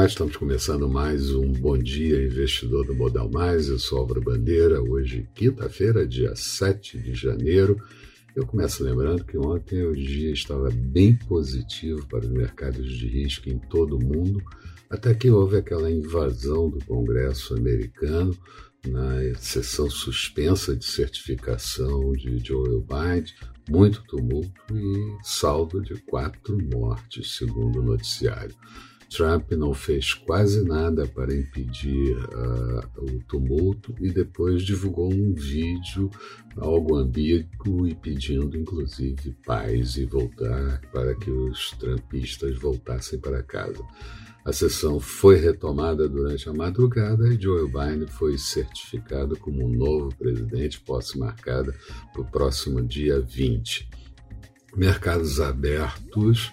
Olá, estamos começando mais um Bom Dia Investidor do Modal Mais. Eu sou Álvaro Bandeira, hoje, quinta-feira, dia 7 de janeiro. Eu começo lembrando que ontem o dia estava bem positivo para os mercados de risco em todo o mundo, até que houve aquela invasão do Congresso americano na sessão suspensa de certificação de Joe Biden, muito tumulto e saldo de quatro mortes, segundo o noticiário. Trump não fez quase nada para impedir uh, o tumulto e depois divulgou um vídeo algo ambíguo e pedindo inclusive paz e voltar para que os trumpistas voltassem para casa. A sessão foi retomada durante a madrugada e Joe Biden foi certificado como novo presidente, posse marcada para o próximo dia 20. Mercados abertos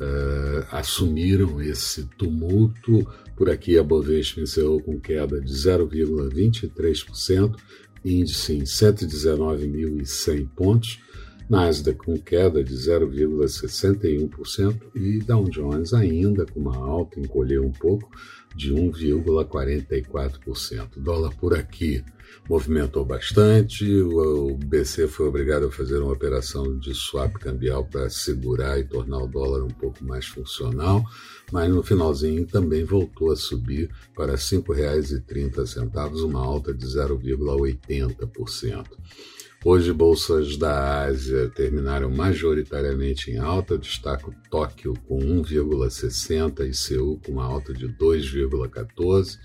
uh, assumiram esse tumulto. Por aqui, a Bovespa encerrou com queda de 0,23%, índice em 119.100 pontos. Nasdaq com queda de 0,61% e Dow Jones ainda com uma alta, encolheu um pouco, de 1,44%. Dólar por aqui movimentou bastante, o BC foi obrigado a fazer uma operação de swap cambial para segurar e tornar o dólar um pouco mais funcional, mas no finalzinho também voltou a subir para R$ 5,30, uma alta de 0,80%. Hoje, bolsas da Ásia terminaram majoritariamente em alta. destaco Tóquio com 1,60 e Seul com uma alta de 2,14.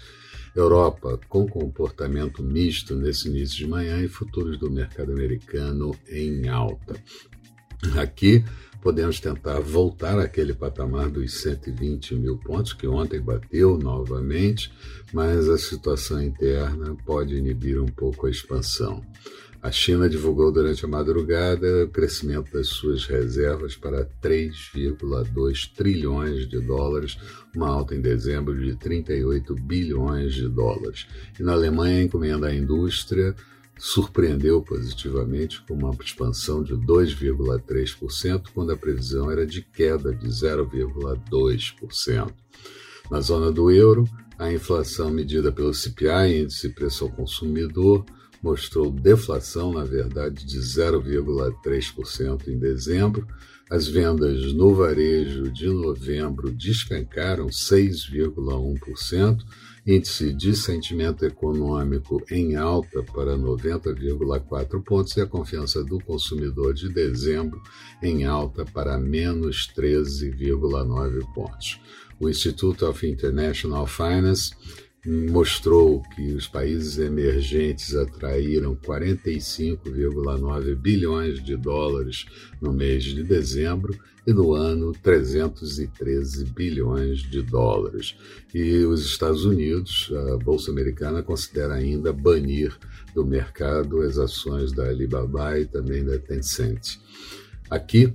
Europa com comportamento misto nesse início de manhã e futuros do mercado americano em alta. Aqui podemos tentar voltar àquele patamar dos 120 mil pontos, que ontem bateu novamente, mas a situação interna pode inibir um pouco a expansão. A China divulgou durante a madrugada o crescimento das suas reservas para 3,2 trilhões de dólares, uma alta em dezembro de 38 bilhões de dólares. E na Alemanha, a encomenda à indústria surpreendeu positivamente com uma expansão de 2,3%, quando a previsão era de queda de 0,2%. Na zona do euro, a inflação medida pelo CPI, índice de preço ao consumidor, mostrou deflação, na verdade, de 0,3% em dezembro. As vendas no varejo de novembro despencaram 6,1%, índice de sentimento econômico em alta para 90,4 pontos e a confiança do consumidor de dezembro em alta para menos 13,9 pontos. O Institute of International Finance mostrou que os países emergentes atraíram 45,9 bilhões de dólares no mês de dezembro e no ano 313 bilhões de dólares. E os Estados Unidos, a Bolsa Americana, considera ainda banir do mercado as ações da Alibaba e também da Tencent. Aqui,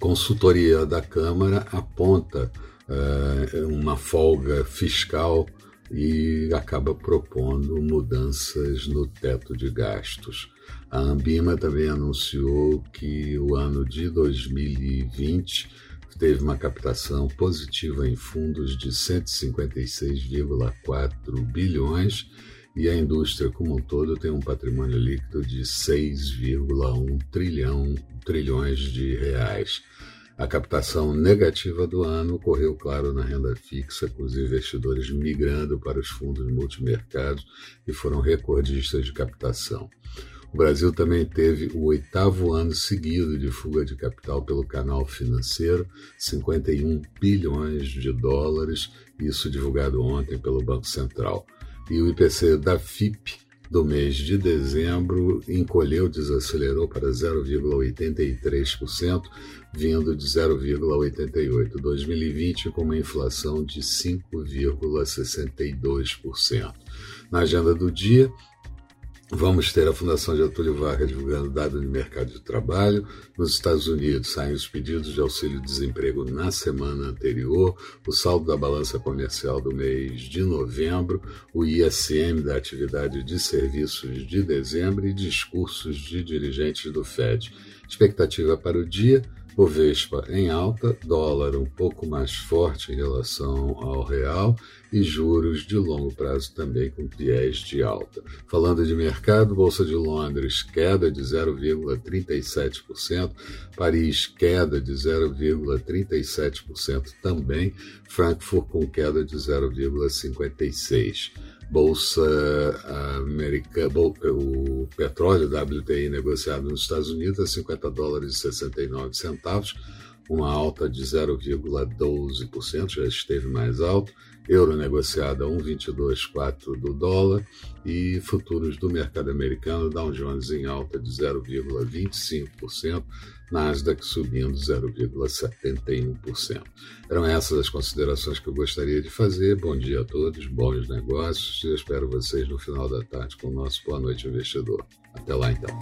consultoria da Câmara aponta uh, uma folga fiscal e acaba propondo mudanças no teto de gastos. A Ambima também anunciou que o ano de 2020 teve uma captação positiva em fundos de 156,4 bilhões e a indústria como um todo tem um patrimônio líquido de 6,1 trilhão, trilhões de reais. A captação negativa do ano ocorreu, claro, na renda fixa, com os investidores migrando para os fundos multimercados e foram recordistas de captação. O Brasil também teve o oitavo ano seguido de fuga de capital pelo canal financeiro, 51 bilhões de dólares, isso divulgado ontem pelo Banco Central. E o IPC da FIP do mês de dezembro encolheu, desacelerou para 0,83%, vindo de 0,88%. 2020 com uma inflação de 5,62%. Na agenda do dia, Vamos ter a Fundação Getúlio Vargas divulgando dados de mercado de trabalho. Nos Estados Unidos saem os pedidos de auxílio-desemprego na semana anterior, o saldo da balança comercial do mês de novembro, o ISM da atividade de serviços de dezembro e discursos de dirigentes do FED. Expectativa para o dia: O Vespa em alta, dólar um pouco mais forte em relação ao real e juros de longo prazo também com viés de alta. Falando de mercado, Bolsa de Londres queda de 0,37%, Paris queda de 0,37% também, Frankfurt com queda de 0,56%. Bolsa Americana, o petróleo WTI negociado nos Estados Unidos a 50 dólares e 69 centavos, uma alta de 0,12%, já esteve mais alto. Euro negociado a 1,224 do dólar e futuros do mercado americano, Dow Jones em alta de 0,25%, Nasdaq subindo 0,71%. Eram essas as considerações que eu gostaria de fazer. Bom dia a todos, bons negócios. Eu espero vocês no final da tarde com o nosso Boa Noite Investidor. Até lá então.